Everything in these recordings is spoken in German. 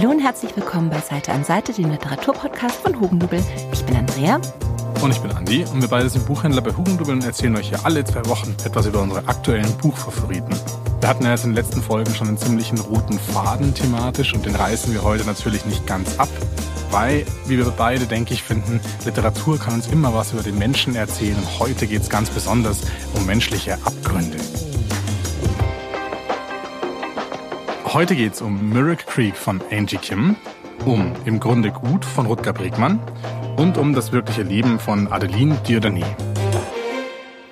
Hallo und herzlich willkommen bei Seite an Seite, dem Literaturpodcast von Hugendubel. Ich bin Andrea. Und ich bin Andi und wir beide sind Buchhändler bei Hugendubel und erzählen euch hier alle zwei Wochen etwas über unsere aktuellen Buchfavoriten. Wir hatten ja jetzt in den letzten Folgen schon einen ziemlichen roten Faden thematisch und den reißen wir heute natürlich nicht ganz ab, weil, wie wir beide, denke ich, finden, Literatur kann uns immer was über den Menschen erzählen und heute geht es ganz besonders um menschliche Abgründe. Heute geht es um Miracle Creek von Angie Kim, um Im Grunde gut von Rutger Bregmann und um das wirkliche Leben von Adeline Dieudonné.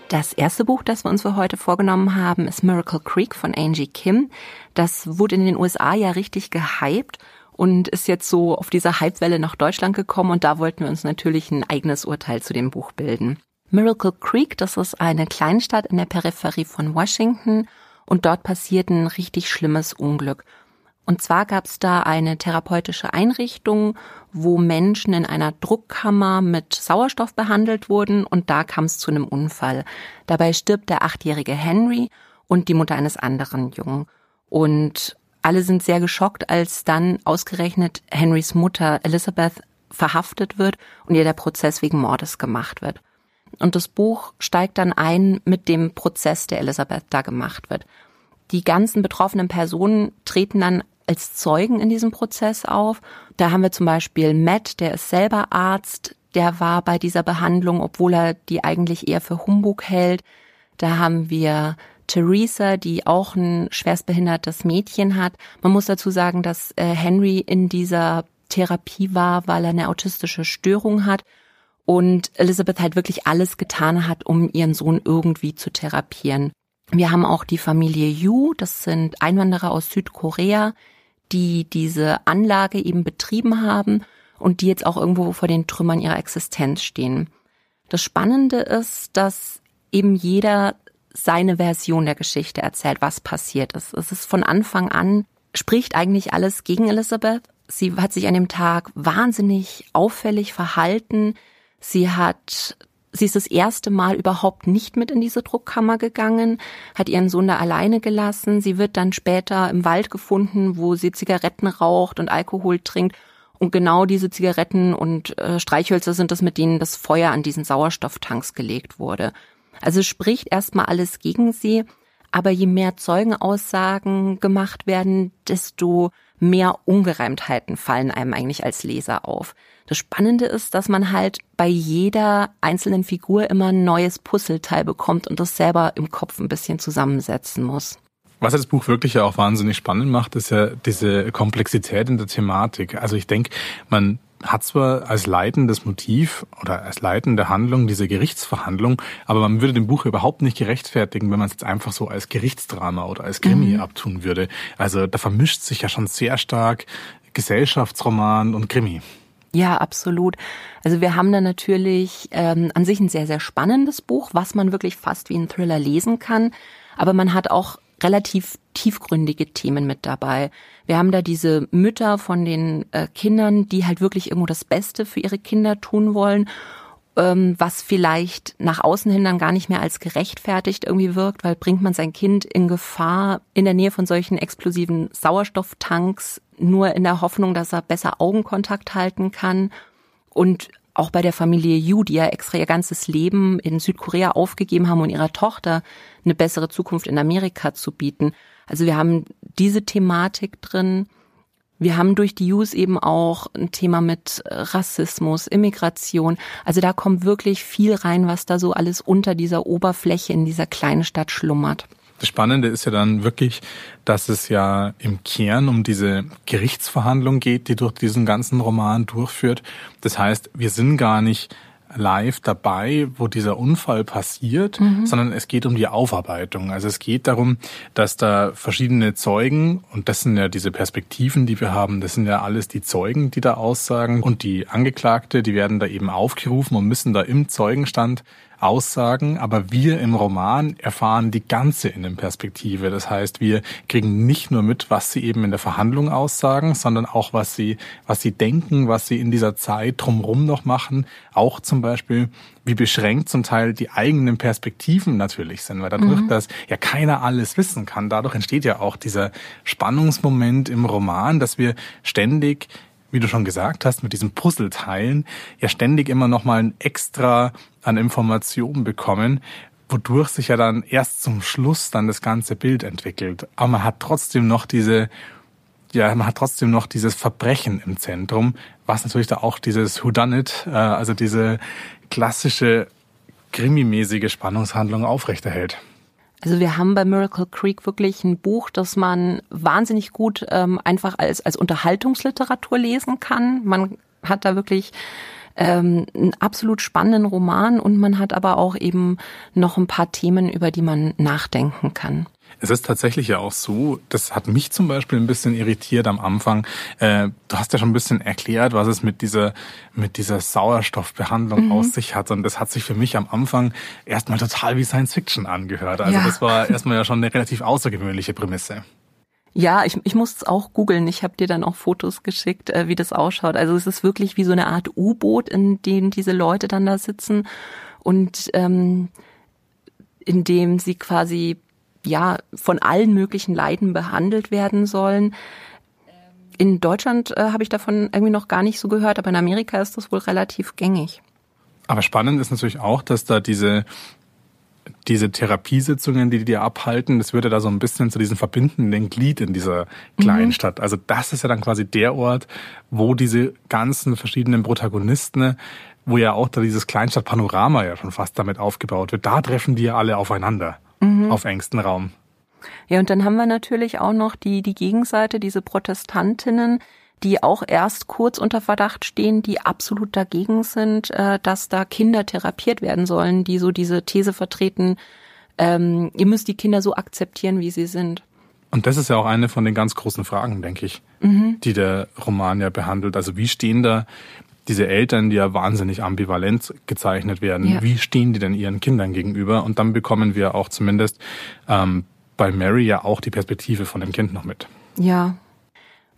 Das erste Buch, das wir uns für heute vorgenommen haben, ist Miracle Creek von Angie Kim. Das wurde in den USA ja richtig gehypt und ist jetzt so auf dieser Hypewelle nach Deutschland gekommen und da wollten wir uns natürlich ein eigenes Urteil zu dem Buch bilden. Miracle Creek, das ist eine Kleinstadt in der Peripherie von Washington und dort passiert ein richtig schlimmes Unglück. Und zwar gab es da eine therapeutische Einrichtung, wo Menschen in einer Druckkammer mit Sauerstoff behandelt wurden und da kam es zu einem Unfall. Dabei stirbt der achtjährige Henry und die Mutter eines anderen Jungen. Und alle sind sehr geschockt, als dann ausgerechnet Henrys Mutter Elizabeth verhaftet wird und ihr der Prozess wegen Mordes gemacht wird. Und das Buch steigt dann ein mit dem Prozess, der Elizabeth da gemacht wird. Die ganzen betroffenen Personen treten dann als Zeugen in diesem Prozess auf. Da haben wir zum Beispiel Matt, der ist selber Arzt, der war bei dieser Behandlung, obwohl er die eigentlich eher für Humbug hält. Da haben wir Theresa, die auch ein schwerstbehindertes Mädchen hat. Man muss dazu sagen, dass äh, Henry in dieser Therapie war, weil er eine autistische Störung hat und Elizabeth halt wirklich alles getan hat, um ihren Sohn irgendwie zu therapieren. Wir haben auch die Familie Yu, das sind Einwanderer aus Südkorea, die diese Anlage eben betrieben haben und die jetzt auch irgendwo vor den Trümmern ihrer Existenz stehen. Das Spannende ist, dass eben jeder seine Version der Geschichte erzählt, was passiert ist. Es ist von Anfang an, spricht eigentlich alles gegen Elizabeth. Sie hat sich an dem Tag wahnsinnig auffällig verhalten. Sie hat Sie ist das erste Mal überhaupt nicht mit in diese Druckkammer gegangen, hat ihren Sohn da alleine gelassen. Sie wird dann später im Wald gefunden, wo sie Zigaretten raucht und Alkohol trinkt. Und genau diese Zigaretten und äh, Streichhölzer sind das, mit denen das Feuer an diesen Sauerstofftanks gelegt wurde. Also spricht erstmal alles gegen sie. Aber je mehr Zeugenaussagen gemacht werden, desto mehr Ungereimtheiten fallen einem eigentlich als Leser auf. Das Spannende ist, dass man halt bei jeder einzelnen Figur immer ein neues Puzzleteil bekommt und das selber im Kopf ein bisschen zusammensetzen muss. Was das Buch wirklich ja auch wahnsinnig spannend macht, ist ja diese Komplexität in der Thematik. Also ich denke, man hat zwar als leitendes Motiv oder als leitende Handlung diese Gerichtsverhandlung, aber man würde dem Buch überhaupt nicht gerechtfertigen, wenn man es jetzt einfach so als Gerichtsdrama oder als Krimi mhm. abtun würde. Also da vermischt sich ja schon sehr stark Gesellschaftsroman und Krimi. Ja, absolut. Also wir haben da natürlich ähm, an sich ein sehr, sehr spannendes Buch, was man wirklich fast wie ein Thriller lesen kann. Aber man hat auch relativ tiefgründige Themen mit dabei. Wir haben da diese Mütter von den äh, Kindern, die halt wirklich irgendwo das Beste für ihre Kinder tun wollen, ähm, was vielleicht nach außen hin dann gar nicht mehr als gerechtfertigt irgendwie wirkt, weil bringt man sein Kind in Gefahr in der Nähe von solchen explosiven Sauerstofftanks, nur in der Hoffnung, dass er besser Augenkontakt halten kann. Und auch bei der Familie Yu, die ja extra ihr ganzes Leben in Südkorea aufgegeben haben, um ihrer Tochter eine bessere Zukunft in Amerika zu bieten. Also wir haben diese Thematik drin. Wir haben durch die Yus eben auch ein Thema mit Rassismus, Immigration. Also da kommt wirklich viel rein, was da so alles unter dieser Oberfläche in dieser kleinen Stadt schlummert. Das Spannende ist ja dann wirklich, dass es ja im Kern um diese Gerichtsverhandlung geht, die durch diesen ganzen Roman durchführt. Das heißt, wir sind gar nicht live dabei, wo dieser Unfall passiert, mhm. sondern es geht um die Aufarbeitung. Also es geht darum, dass da verschiedene Zeugen, und das sind ja diese Perspektiven, die wir haben, das sind ja alles die Zeugen, die da aussagen und die Angeklagte, die werden da eben aufgerufen und müssen da im Zeugenstand Aussagen, aber wir im Roman erfahren die ganze Innenperspektive. Das heißt, wir kriegen nicht nur mit, was sie eben in der Verhandlung aussagen, sondern auch, was sie, was sie denken, was sie in dieser Zeit drumherum noch machen. Auch zum Beispiel, wie beschränkt zum Teil die eigenen Perspektiven natürlich sind, weil dadurch, mhm. dass ja keiner alles wissen kann, dadurch entsteht ja auch dieser Spannungsmoment im Roman, dass wir ständig wie du schon gesagt hast, mit diesen Puzzleteilen ja ständig immer noch mal ein extra an Informationen bekommen, wodurch sich ja dann erst zum Schluss dann das ganze Bild entwickelt. Aber man hat trotzdem noch diese, ja, man hat trotzdem noch dieses Verbrechen im Zentrum, was natürlich da auch dieses Whodunit, äh, also diese klassische krimimäßige Spannungshandlung aufrechterhält. Also wir haben bei Miracle Creek wirklich ein Buch, das man wahnsinnig gut ähm, einfach als, als Unterhaltungsliteratur lesen kann. Man hat da wirklich ähm, einen absolut spannenden Roman und man hat aber auch eben noch ein paar Themen, über die man nachdenken kann. Es ist tatsächlich ja auch so, das hat mich zum Beispiel ein bisschen irritiert am Anfang. Äh, du hast ja schon ein bisschen erklärt, was es mit dieser, mit dieser Sauerstoffbehandlung mhm. aus sich hat. Und das hat sich für mich am Anfang erstmal total wie Science Fiction angehört. Also ja. das war erstmal ja schon eine relativ außergewöhnliche Prämisse. Ja, ich, ich muss es auch googeln. Ich habe dir dann auch Fotos geschickt, äh, wie das ausschaut. Also es ist wirklich wie so eine Art U-Boot, in dem diese Leute dann da sitzen und ähm, in dem sie quasi ja von allen möglichen Leiden behandelt werden sollen. In Deutschland äh, habe ich davon irgendwie noch gar nicht so gehört, aber in Amerika ist das wohl relativ gängig. Aber spannend ist natürlich auch, dass da diese diese Therapiesitzungen, die die abhalten, das würde da so ein bisschen zu diesem verbindenden Glied in dieser kleinen mhm. Stadt. Also das ist ja dann quasi der Ort, wo diese ganzen verschiedenen Protagonisten, wo ja auch da dieses Kleinstadtpanorama ja schon fast damit aufgebaut wird, da treffen die ja alle aufeinander mhm. auf engstem Raum. Ja, und dann haben wir natürlich auch noch die, die Gegenseite, diese Protestantinnen, die auch erst kurz unter Verdacht stehen, die absolut dagegen sind, äh, dass da Kinder therapiert werden sollen, die so diese These vertreten, ähm, ihr müsst die Kinder so akzeptieren, wie sie sind. Und das ist ja auch eine von den ganz großen Fragen, denke ich, mhm. die der Roman ja behandelt. Also wie stehen da diese Eltern, die ja wahnsinnig ambivalent gezeichnet werden, ja. wie stehen die denn ihren Kindern gegenüber? Und dann bekommen wir auch zumindest ähm, bei Mary ja auch die Perspektive von dem Kind noch mit. Ja.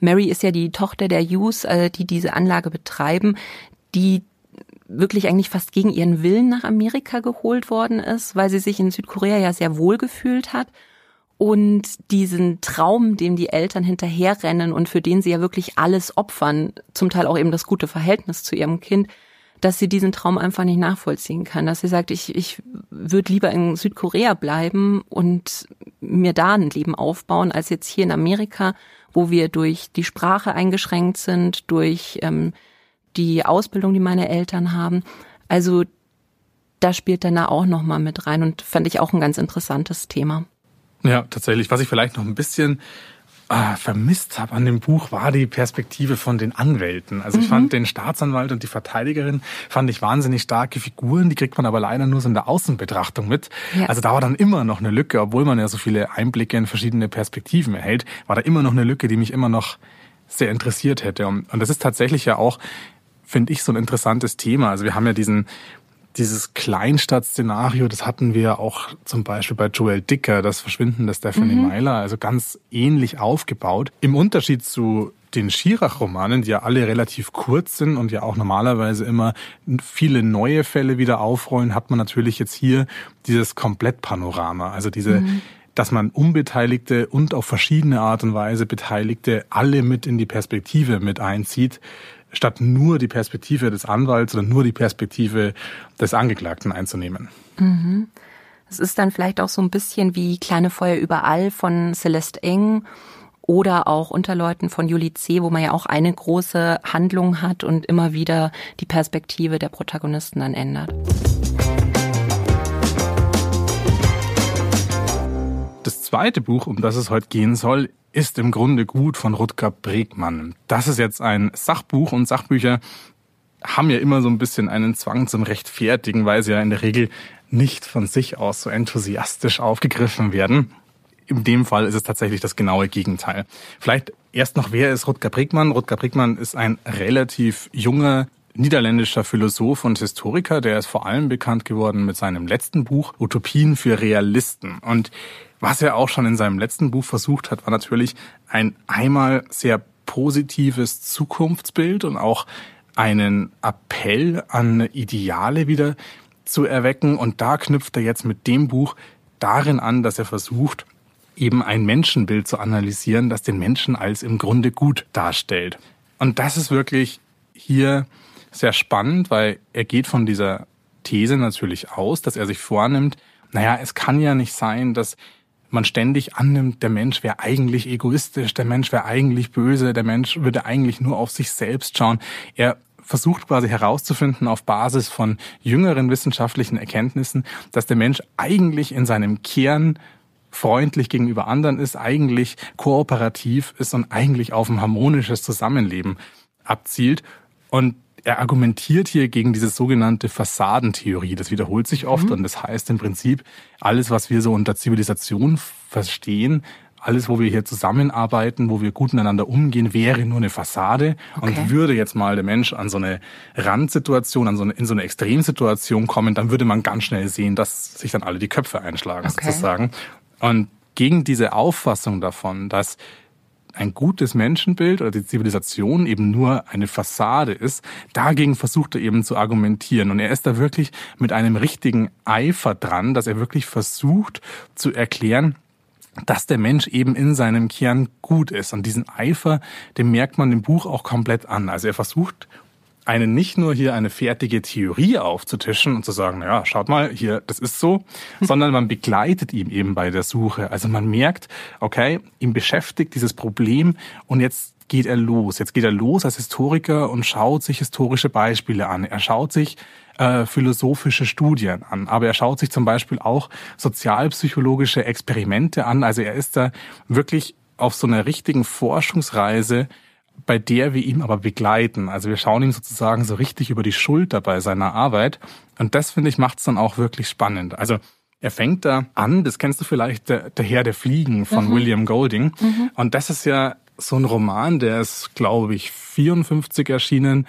Mary ist ja die Tochter der Hughes, äh, die diese Anlage betreiben, die wirklich eigentlich fast gegen ihren Willen nach Amerika geholt worden ist, weil sie sich in Südkorea ja sehr wohl gefühlt hat und diesen Traum, dem die Eltern hinterherrennen und für den sie ja wirklich alles opfern, zum Teil auch eben das gute Verhältnis zu ihrem Kind, dass sie diesen Traum einfach nicht nachvollziehen kann, dass sie sagt, ich, ich würde lieber in Südkorea bleiben und mir da ein Leben aufbauen, als jetzt hier in Amerika, wo wir durch die Sprache eingeschränkt sind, durch ähm, die Ausbildung, die meine Eltern haben. Also da spielt dann da auch nochmal mit rein und fand ich auch ein ganz interessantes Thema. Ja, tatsächlich. Was ich vielleicht noch ein bisschen äh, vermisst habe an dem Buch, war die Perspektive von den Anwälten. Also ich mhm. fand den Staatsanwalt und die Verteidigerin fand ich wahnsinnig starke Figuren. Die kriegt man aber leider nur so in der Außenbetrachtung mit. Ja. Also da war dann immer noch eine Lücke, obwohl man ja so viele Einblicke in verschiedene Perspektiven erhält, war da immer noch eine Lücke, die mich immer noch sehr interessiert hätte. Und das ist tatsächlich ja auch, finde ich, so ein interessantes Thema. Also wir haben ja diesen dieses Kleinstadt-Szenario, das hatten wir auch zum Beispiel bei Joel Dicker, das Verschwinden der Stephanie mhm. Myler, also ganz ähnlich aufgebaut. Im Unterschied zu den Schirach-Romanen, die ja alle relativ kurz sind und ja auch normalerweise immer viele neue Fälle wieder aufrollen, hat man natürlich jetzt hier dieses Komplettpanorama, also diese mhm dass man Unbeteiligte und auf verschiedene Art und Weise Beteiligte alle mit in die Perspektive mit einzieht statt nur die Perspektive des Anwalts oder nur die Perspektive des Angeklagten einzunehmen. Mhm. Es ist dann vielleicht auch so ein bisschen wie Kleine Feuer überall von Celeste Eng oder auch Unterleuten von Julie C., wo man ja auch eine große Handlung hat und immer wieder die Perspektive der Protagonisten dann ändert. Zweite Buch, um das es heute gehen soll, ist im Grunde gut von Rutger Bregmann. Das ist jetzt ein Sachbuch und Sachbücher haben ja immer so ein bisschen einen Zwang zum Rechtfertigen, weil sie ja in der Regel nicht von sich aus so enthusiastisch aufgegriffen werden. In dem Fall ist es tatsächlich das genaue Gegenteil. Vielleicht erst noch, wer ist Rutger Bregmann? Rutger Bregmann ist ein relativ junger niederländischer Philosoph und Historiker, der ist vor allem bekannt geworden mit seinem letzten Buch Utopien für Realisten. Und was er auch schon in seinem letzten Buch versucht hat, war natürlich ein einmal sehr positives Zukunftsbild und auch einen Appell an Ideale wieder zu erwecken. Und da knüpft er jetzt mit dem Buch darin an, dass er versucht, eben ein Menschenbild zu analysieren, das den Menschen als im Grunde gut darstellt. Und das ist wirklich hier sehr spannend, weil er geht von dieser These natürlich aus, dass er sich vornimmt, naja, es kann ja nicht sein, dass man ständig annimmt, der Mensch wäre eigentlich egoistisch, der Mensch wäre eigentlich böse, der Mensch würde eigentlich nur auf sich selbst schauen. Er versucht quasi herauszufinden auf Basis von jüngeren wissenschaftlichen Erkenntnissen, dass der Mensch eigentlich in seinem Kern freundlich gegenüber anderen ist, eigentlich kooperativ ist und eigentlich auf ein harmonisches Zusammenleben abzielt. Und er argumentiert hier gegen diese sogenannte Fassadentheorie. Das wiederholt sich oft mhm. und das heißt im Prinzip, alles, was wir so unter Zivilisation verstehen, alles, wo wir hier zusammenarbeiten, wo wir gut miteinander umgehen, wäre nur eine Fassade. Okay. Und würde jetzt mal der Mensch an so eine Randsituation, an so eine, in so eine Extremsituation kommen, dann würde man ganz schnell sehen, dass sich dann alle die Köpfe einschlagen, okay. sozusagen. Und gegen diese Auffassung davon, dass ein gutes Menschenbild oder die Zivilisation eben nur eine Fassade ist, dagegen versucht er eben zu argumentieren. Und er ist da wirklich mit einem richtigen Eifer dran, dass er wirklich versucht zu erklären, dass der Mensch eben in seinem Kern gut ist. Und diesen Eifer, den merkt man im Buch auch komplett an. Also er versucht einen nicht nur hier eine fertige Theorie aufzutischen und zu sagen, naja, schaut mal, hier, das ist so, sondern man begleitet ihn eben bei der Suche. Also man merkt, okay, ihm beschäftigt dieses Problem und jetzt geht er los. Jetzt geht er los als Historiker und schaut sich historische Beispiele an. Er schaut sich äh, philosophische Studien an, aber er schaut sich zum Beispiel auch sozialpsychologische Experimente an. Also er ist da wirklich auf so einer richtigen Forschungsreise bei der wir ihm aber begleiten. Also wir schauen ihm sozusagen so richtig über die Schulter bei seiner Arbeit. Und das, finde ich, macht es dann auch wirklich spannend. Also er fängt da an, das kennst du vielleicht, der, der Herr der Fliegen von mhm. William Golding. Mhm. Und das ist ja so ein Roman, der ist, glaube ich, 54 erschienen.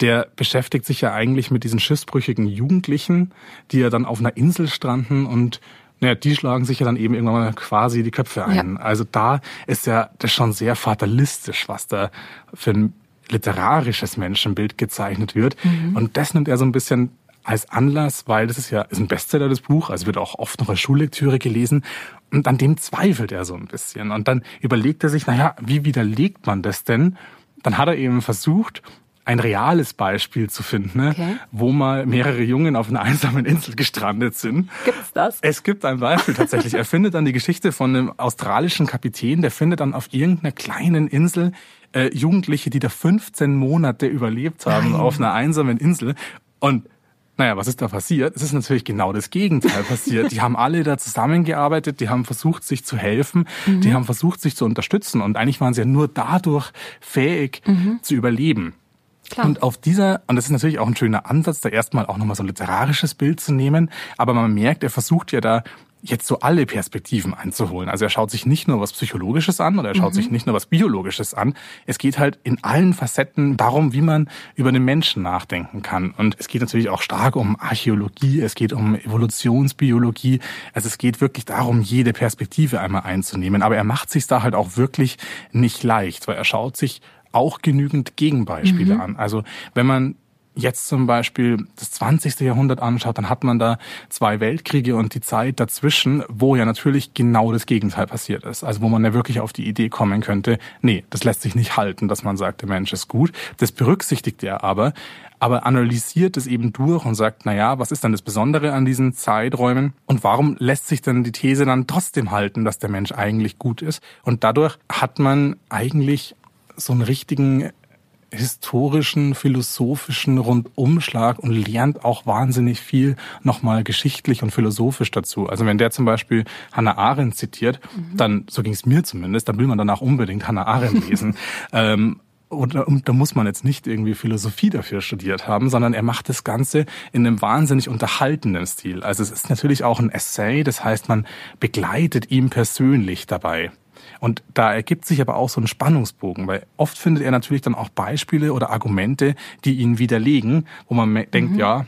Der beschäftigt sich ja eigentlich mit diesen schiffsbrüchigen Jugendlichen, die ja dann auf einer Insel stranden und naja, die schlagen sich ja dann eben irgendwann mal quasi die Köpfe ein. Ja. Also da ist ja das schon sehr fatalistisch, was da für ein literarisches Menschenbild gezeichnet wird. Mhm. Und das nimmt er so ein bisschen als Anlass, weil das ist ja ist ein Bestseller, das Buch, also wird auch oft noch als Schullektüre gelesen. Und an dem zweifelt er so ein bisschen. Und dann überlegt er sich, naja, wie widerlegt man das denn? Dann hat er eben versucht, ein reales Beispiel zu finden, ne? okay. wo mal mehrere Jungen auf einer einsamen Insel gestrandet sind. Gibt's das? Es gibt ein Beispiel tatsächlich. er findet dann die Geschichte von einem australischen Kapitän, der findet dann auf irgendeiner kleinen Insel äh, Jugendliche, die da 15 Monate überlebt haben Nein. auf einer einsamen Insel. Und naja, was ist da passiert? Es ist natürlich genau das Gegenteil passiert. Die haben alle da zusammengearbeitet, die haben versucht, sich zu helfen, mhm. die haben versucht, sich zu unterstützen und eigentlich waren sie ja nur dadurch fähig mhm. zu überleben. Klar. Und auf dieser, und das ist natürlich auch ein schöner Ansatz, da erstmal auch nochmal so ein literarisches Bild zu nehmen, aber man merkt, er versucht ja da jetzt so alle Perspektiven einzuholen. Also er schaut sich nicht nur was Psychologisches an oder er schaut mhm. sich nicht nur was Biologisches an. Es geht halt in allen Facetten darum, wie man über den Menschen nachdenken kann. Und es geht natürlich auch stark um Archäologie, es geht um Evolutionsbiologie. Also es geht wirklich darum, jede Perspektive einmal einzunehmen. Aber er macht sich da halt auch wirklich nicht leicht, weil er schaut sich auch genügend Gegenbeispiele mhm. an. Also wenn man jetzt zum Beispiel das 20. Jahrhundert anschaut, dann hat man da zwei Weltkriege und die Zeit dazwischen, wo ja natürlich genau das Gegenteil passiert ist. Also wo man ja wirklich auf die Idee kommen könnte, nee, das lässt sich nicht halten, dass man sagt, der Mensch ist gut. Das berücksichtigt er aber, aber analysiert es eben durch und sagt, na ja, was ist dann das Besondere an diesen Zeiträumen und warum lässt sich dann die These dann trotzdem halten, dass der Mensch eigentlich gut ist? Und dadurch hat man eigentlich so einen richtigen historischen, philosophischen Rundumschlag und lernt auch wahnsinnig viel nochmal geschichtlich und philosophisch dazu. Also wenn der zum Beispiel Hannah Arendt zitiert, mhm. dann, so ging es mir zumindest, dann will man danach unbedingt Hannah Arendt lesen. ähm, und, und da muss man jetzt nicht irgendwie Philosophie dafür studiert haben, sondern er macht das Ganze in einem wahnsinnig unterhaltenden Stil. Also es ist natürlich auch ein Essay, das heißt, man begleitet ihm persönlich dabei. Und da ergibt sich aber auch so ein Spannungsbogen, weil oft findet er natürlich dann auch Beispiele oder Argumente, die ihn widerlegen, wo man mhm. denkt, ja,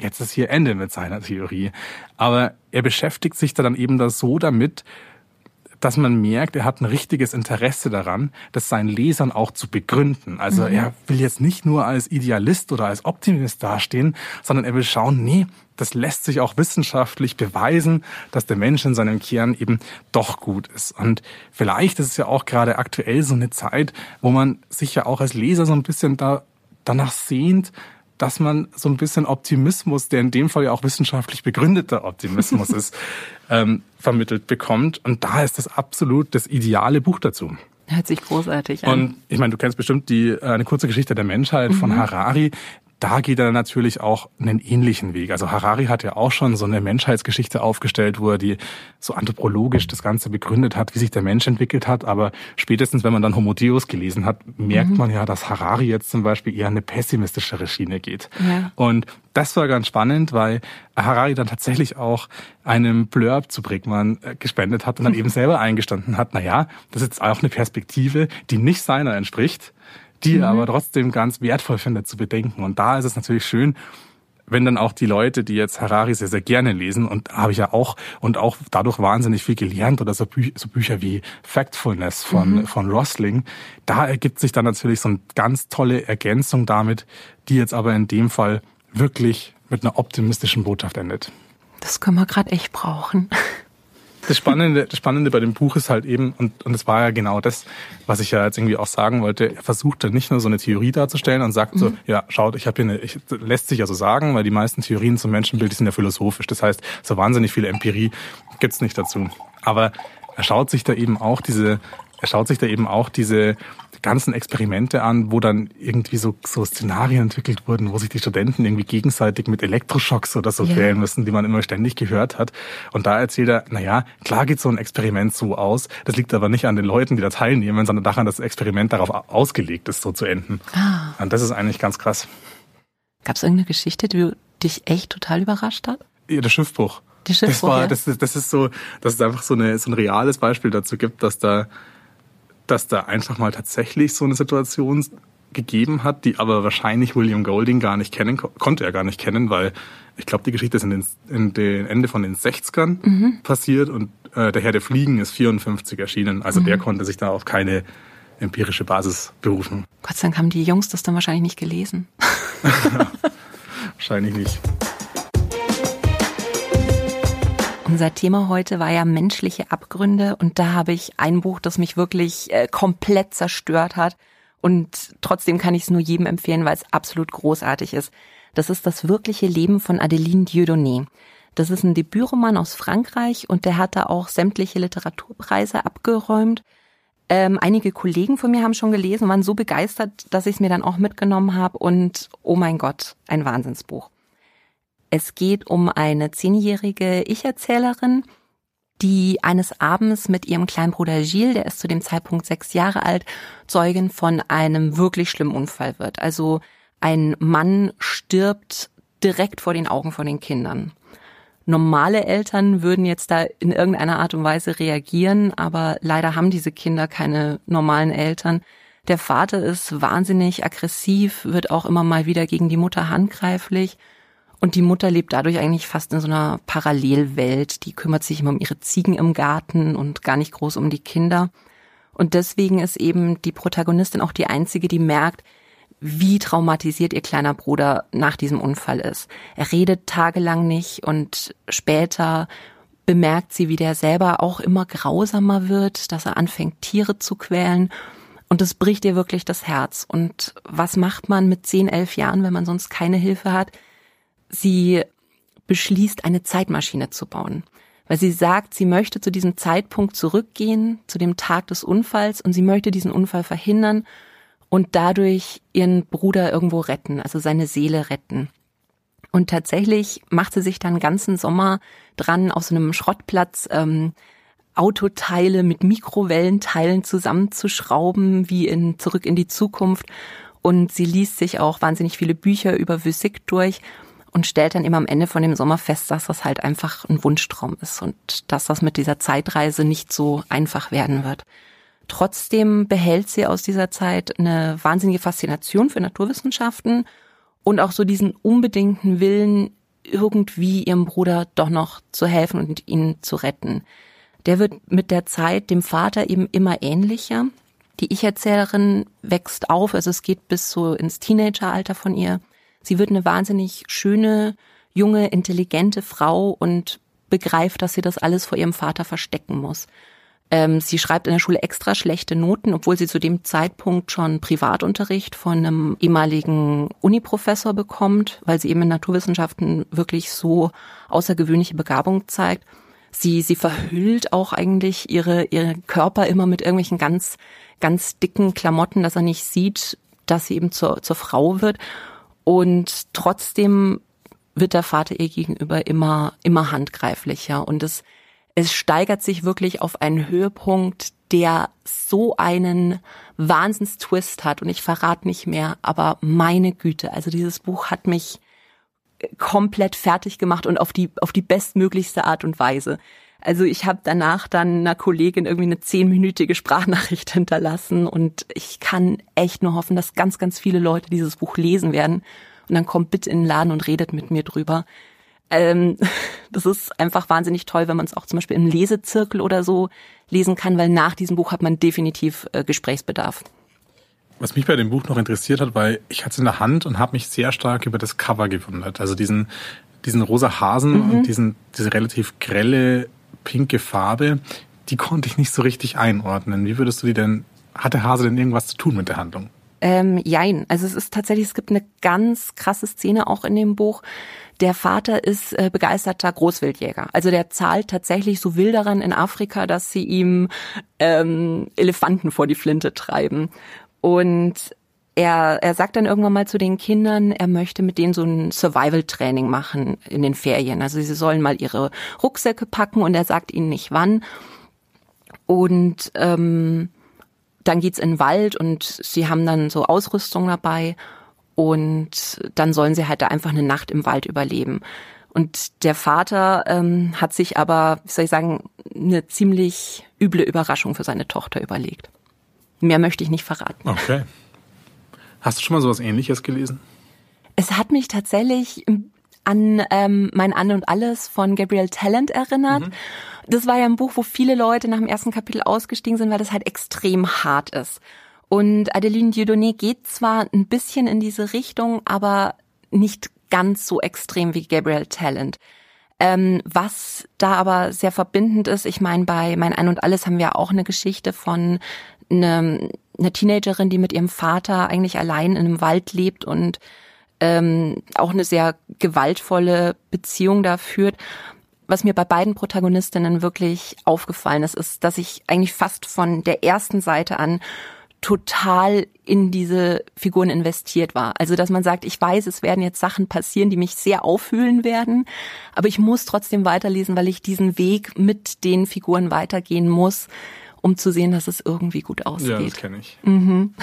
jetzt ist hier Ende mit seiner Theorie. Aber er beschäftigt sich da dann eben da so damit, dass man merkt, er hat ein richtiges Interesse daran, das seinen Lesern auch zu begründen. Also mhm. er will jetzt nicht nur als Idealist oder als Optimist dastehen, sondern er will schauen, nee, das lässt sich auch wissenschaftlich beweisen, dass der Mensch in seinem Kern eben doch gut ist. Und vielleicht ist es ja auch gerade aktuell so eine Zeit, wo man sich ja auch als Leser so ein bisschen da, danach sehnt, dass man so ein bisschen Optimismus, der in dem Fall ja auch wissenschaftlich begründeter Optimismus ist, ähm, vermittelt bekommt. Und da ist das absolut das ideale Buch dazu. Hört sich großartig an. Und ich meine, du kennst bestimmt die äh, eine kurze Geschichte der Menschheit von mhm. Harari da geht er natürlich auch einen ähnlichen Weg. Also Harari hat ja auch schon so eine Menschheitsgeschichte aufgestellt, wo er die so anthropologisch das Ganze begründet hat, wie sich der Mensch entwickelt hat. Aber spätestens, wenn man dann Homo Deus gelesen hat, merkt mhm. man ja, dass Harari jetzt zum Beispiel eher eine pessimistischere Schiene geht. Ja. Und das war ganz spannend, weil Harari dann tatsächlich auch einem Blurb zu Brickmann äh, gespendet hat und dann eben selber eingestanden hat, na ja, das ist auch eine Perspektive, die nicht seiner entspricht die mhm. aber trotzdem ganz wertvoll findet zu bedenken. Und da ist es natürlich schön, wenn dann auch die Leute, die jetzt Harari sehr, sehr gerne lesen, und habe ich ja auch, und auch dadurch wahnsinnig viel gelernt, oder so, Bü so Bücher wie Factfulness von, mhm. von Rosling, da ergibt sich dann natürlich so eine ganz tolle Ergänzung damit, die jetzt aber in dem Fall wirklich mit einer optimistischen Botschaft endet. Das können wir gerade echt brauchen. Das Spannende, das Spannende bei dem Buch ist halt eben, und, und es war ja genau das, was ich ja jetzt irgendwie auch sagen wollte, er versucht dann nicht nur so eine Theorie darzustellen und sagt mhm. so, ja, schaut, ich habe hier eine, ich, lässt sich ja so sagen, weil die meisten Theorien zum Menschenbild, die sind ja philosophisch. Das heißt, so wahnsinnig viele Empirie gibt's nicht dazu. Aber er schaut sich da eben auch diese, er schaut sich da eben auch diese, ganzen Experimente an, wo dann irgendwie so, so Szenarien entwickelt wurden, wo sich die Studenten irgendwie gegenseitig mit Elektroschocks oder so yeah. quälen müssen, die man immer ständig gehört hat. Und da erzählt er, naja, klar geht so ein Experiment so aus, das liegt aber nicht an den Leuten, die da teilnehmen, sondern daran, dass das Experiment darauf ausgelegt ist, so zu enden. Ah. Und das ist eigentlich ganz krass. Gab es irgendeine Geschichte, die dich echt total überrascht hat? Ja, der Schiffbruch. Der Schiffbruch, das war, ja. das, ist, das ist so, dass es einfach so, eine, so ein reales Beispiel dazu gibt, dass da dass da einfach mal tatsächlich so eine Situation gegeben hat, die aber wahrscheinlich William Golding gar nicht kennen, konnte er gar nicht kennen, weil ich glaube, die Geschichte ist in den, in den Ende von den 60ern mhm. passiert und äh, der Herr der Fliegen ist 54 erschienen. Also mhm. der konnte sich da auf keine empirische Basis berufen. Gott sei Dank haben die Jungs das dann wahrscheinlich nicht gelesen. wahrscheinlich nicht. Unser Thema heute war ja menschliche Abgründe und da habe ich ein Buch, das mich wirklich äh, komplett zerstört hat und trotzdem kann ich es nur jedem empfehlen, weil es absolut großartig ist. Das ist das wirkliche Leben von Adeline Dieudonné. Das ist ein Debütroman aus Frankreich und der hat da auch sämtliche Literaturpreise abgeräumt. Ähm, einige Kollegen von mir haben schon gelesen, waren so begeistert, dass ich es mir dann auch mitgenommen habe und oh mein Gott, ein Wahnsinnsbuch. Es geht um eine zehnjährige Ich-Erzählerin, die eines Abends mit ihrem kleinen Bruder Gilles, der ist zu dem Zeitpunkt sechs Jahre alt, Zeugin von einem wirklich schlimmen Unfall wird. Also ein Mann stirbt direkt vor den Augen von den Kindern. Normale Eltern würden jetzt da in irgendeiner Art und Weise reagieren, aber leider haben diese Kinder keine normalen Eltern. Der Vater ist wahnsinnig aggressiv, wird auch immer mal wieder gegen die Mutter handgreiflich und die Mutter lebt dadurch eigentlich fast in so einer Parallelwelt. Die kümmert sich immer um ihre Ziegen im Garten und gar nicht groß um die Kinder. Und deswegen ist eben die Protagonistin auch die einzige, die merkt, wie traumatisiert ihr kleiner Bruder nach diesem Unfall ist. Er redet tagelang nicht und später bemerkt sie, wie der selber auch immer grausamer wird, dass er anfängt, Tiere zu quälen. Und das bricht ihr wirklich das Herz. Und was macht man mit zehn, elf Jahren, wenn man sonst keine Hilfe hat? Sie beschließt, eine Zeitmaschine zu bauen. Weil sie sagt, sie möchte zu diesem Zeitpunkt zurückgehen, zu dem Tag des Unfalls, und sie möchte diesen Unfall verhindern und dadurch ihren Bruder irgendwo retten, also seine Seele retten. Und tatsächlich macht sie sich dann ganzen Sommer dran, aus so einem Schrottplatz ähm, Autoteile mit Mikrowellenteilen zusammenzuschrauben, wie in Zurück in die Zukunft. Und sie liest sich auch wahnsinnig viele Bücher über Physik durch und stellt dann immer am Ende von dem Sommer fest, dass das halt einfach ein Wunschtraum ist und dass das mit dieser Zeitreise nicht so einfach werden wird. Trotzdem behält sie aus dieser Zeit eine wahnsinnige Faszination für Naturwissenschaften und auch so diesen unbedingten Willen, irgendwie ihrem Bruder doch noch zu helfen und ihn zu retten. Der wird mit der Zeit dem Vater eben immer ähnlicher. Die Ich-Erzählerin wächst auf, also es geht bis so ins Teenageralter von ihr. Sie wird eine wahnsinnig schöne, junge, intelligente Frau und begreift, dass sie das alles vor ihrem Vater verstecken muss. Ähm, sie schreibt in der Schule extra schlechte Noten, obwohl sie zu dem Zeitpunkt schon Privatunterricht von einem ehemaligen Uniprofessor bekommt, weil sie eben in Naturwissenschaften wirklich so außergewöhnliche Begabung zeigt. Sie, sie verhüllt auch eigentlich ihre, ihre Körper immer mit irgendwelchen ganz, ganz dicken Klamotten, dass er nicht sieht, dass sie eben zur, zur Frau wird. Und trotzdem wird der Vater ihr gegenüber immer, immer handgreiflicher. Und es, es steigert sich wirklich auf einen Höhepunkt, der so einen Wahnsinnstwist hat. Und ich verrate nicht mehr, aber meine Güte, also dieses Buch hat mich komplett fertig gemacht und auf die, auf die bestmöglichste Art und Weise. Also ich habe danach dann einer Kollegin irgendwie eine zehnminütige Sprachnachricht hinterlassen und ich kann echt nur hoffen, dass ganz, ganz viele Leute dieses Buch lesen werden. Und dann kommt bitte in den Laden und redet mit mir drüber. Ähm, das ist einfach wahnsinnig toll, wenn man es auch zum Beispiel im Lesezirkel oder so lesen kann, weil nach diesem Buch hat man definitiv äh, Gesprächsbedarf. Was mich bei dem Buch noch interessiert hat, weil ich hatte es in der Hand und habe mich sehr stark über das Cover gewundert. Also diesen, diesen rosa Hasen mhm. und diesen, diese relativ grelle pinke Farbe, die konnte ich nicht so richtig einordnen. Wie würdest du die denn, hat der Hase denn irgendwas zu tun mit der Handlung? Ähm, jein. Also es ist tatsächlich, es gibt eine ganz krasse Szene auch in dem Buch. Der Vater ist äh, begeisterter Großwildjäger. Also der zahlt tatsächlich so Wilderern in Afrika, dass sie ihm ähm, Elefanten vor die Flinte treiben. Und er, er sagt dann irgendwann mal zu den Kindern, er möchte mit denen so ein Survival-Training machen in den Ferien. Also sie sollen mal ihre Rucksäcke packen und er sagt ihnen nicht wann. Und ähm, dann geht's in den Wald und sie haben dann so Ausrüstung dabei und dann sollen sie halt da einfach eine Nacht im Wald überleben. Und der Vater ähm, hat sich aber, wie soll ich sagen, eine ziemlich üble Überraschung für seine Tochter überlegt. Mehr möchte ich nicht verraten. Okay. Hast du schon mal sowas ähnliches gelesen? Es hat mich tatsächlich an ähm, Mein An und Alles von Gabriel Talent erinnert. Mhm. Das war ja ein Buch, wo viele Leute nach dem ersten Kapitel ausgestiegen sind, weil das halt extrem hart ist. Und Adeline Dieudonné geht zwar ein bisschen in diese Richtung, aber nicht ganz so extrem wie Gabriel Talent. Ähm, was da aber sehr verbindend ist, ich meine, bei Mein Ein und Alles haben wir auch eine Geschichte von eine, eine Teenagerin, die mit ihrem Vater eigentlich allein in einem Wald lebt und ähm, auch eine sehr gewaltvolle Beziehung da führt. Was mir bei beiden Protagonistinnen wirklich aufgefallen ist, ist, dass ich eigentlich fast von der ersten Seite an total in diese Figuren investiert war. Also, dass man sagt, ich weiß, es werden jetzt Sachen passieren, die mich sehr auffühlen werden, aber ich muss trotzdem weiterlesen, weil ich diesen Weg mit den Figuren weitergehen muss, um zu sehen, dass es irgendwie gut ausgeht. Ja, das kenne ich. Mhm.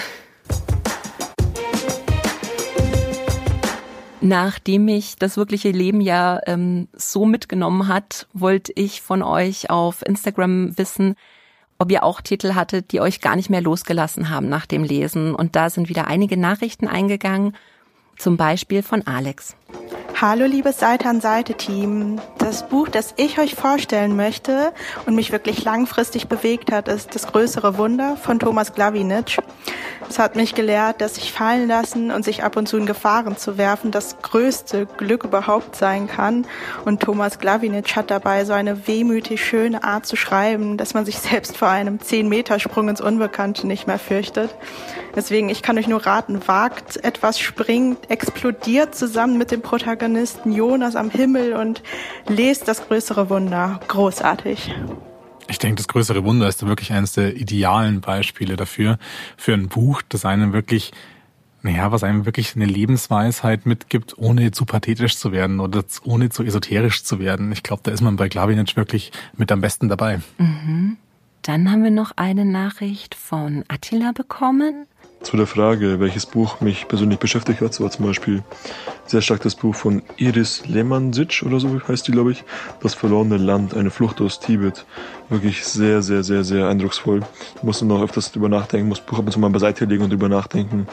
Nachdem mich das wirkliche Leben ja ähm, so mitgenommen hat, wollte ich von euch auf Instagram wissen, ob ihr auch Titel hattet, die euch gar nicht mehr losgelassen haben nach dem Lesen. Und da sind wieder einige Nachrichten eingegangen, zum Beispiel von Alex. Hallo liebes Seite an Seite Team. Das Buch, das ich euch vorstellen möchte und mich wirklich langfristig bewegt hat, ist Das größere Wunder von Thomas Glawinitsch. Es hat mich gelehrt, dass sich fallen lassen und sich ab und zu in Gefahren zu werfen das größte Glück überhaupt sein kann. Und Thomas Glawinitsch hat dabei so eine wehmütig schöne Art zu schreiben, dass man sich selbst vor einem 10-Meter-Sprung ins Unbekannte nicht mehr fürchtet. Deswegen, ich kann euch nur raten, wagt etwas, springt, explodiert zusammen mit dem Protagonisten Jonas am Himmel und lest das größere Wunder. Großartig. Ich denke, das größere Wunder ist wirklich eines der idealen Beispiele dafür, für ein Buch, das einem wirklich, naja, was einem wirklich eine Lebensweisheit mitgibt, ohne zu pathetisch zu werden oder ohne zu esoterisch zu werden. Ich glaube, da ist man bei Glavinic wirklich mit am besten dabei. Mhm. Dann haben wir noch eine Nachricht von Attila bekommen. Zu der Frage, welches Buch mich persönlich beschäftigt hat, so war zum Beispiel sehr stark das Buch von Iris Lemansic oder so heißt die, glaube ich. Das verlorene Land, eine Flucht aus Tibet. Wirklich sehr, sehr, sehr, sehr eindrucksvoll. Ich musste noch öfters drüber nachdenken, muss Buch ab und zu mal beiseite legen und drüber nachdenken,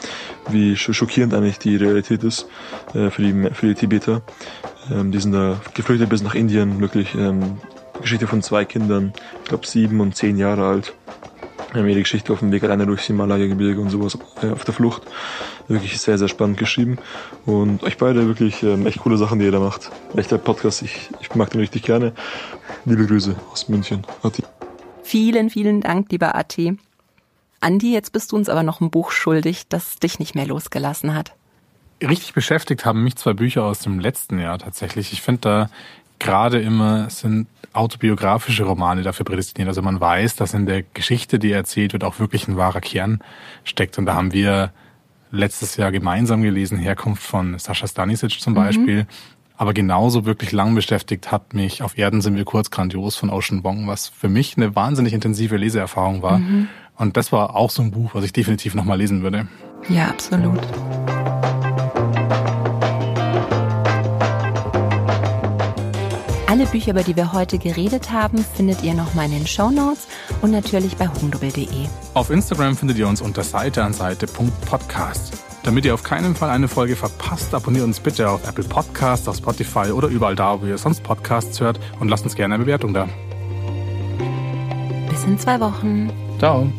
wie schockierend eigentlich die Realität ist äh, für, die, für die Tibeter. Ähm, die sind da geflüchtet bis nach Indien, wirklich ähm, Geschichte von zwei Kindern, ich glaube sieben und zehn Jahre alt. Wir haben ihre Geschichte auf dem Weg alleine durchs Himalaya-Gebirge und sowas äh, auf der Flucht. Wirklich sehr, sehr spannend geschrieben. Und euch beide wirklich ähm, echt coole Sachen, die ihr da macht. Echter Podcast, ich, ich mag den richtig gerne. Liebe Grüße aus München. Ati. Vielen, vielen Dank, lieber Ati. Andi, jetzt bist du uns aber noch ein Buch schuldig, das dich nicht mehr losgelassen hat. Richtig beschäftigt haben mich zwei Bücher aus dem letzten Jahr tatsächlich. Ich finde da gerade immer sind autobiografische Romane dafür prädestiniert. Also man weiß, dass in der Geschichte, die erzählt wird, auch wirklich ein wahrer Kern steckt. Und da haben wir letztes Jahr gemeinsam gelesen, Herkunft von Sascha Stanisic zum mhm. Beispiel. Aber genauso wirklich lang beschäftigt hat mich Auf Erden sind wir kurz grandios von Ocean Wong, was für mich eine wahnsinnig intensive Leseerfahrung war. Mhm. Und das war auch so ein Buch, was ich definitiv nochmal lesen würde. Ja, absolut. Alle Bücher, über die wir heute geredet haben, findet ihr nochmal in den Show Notes und natürlich bei humdubel.de. Auf Instagram findet ihr uns unter Seite an Seite.podcast. Damit ihr auf keinen Fall eine Folge verpasst, abonniert uns bitte auf Apple Podcasts, auf Spotify oder überall da, wo ihr sonst Podcasts hört und lasst uns gerne eine Bewertung da. Bis in zwei Wochen. Ciao.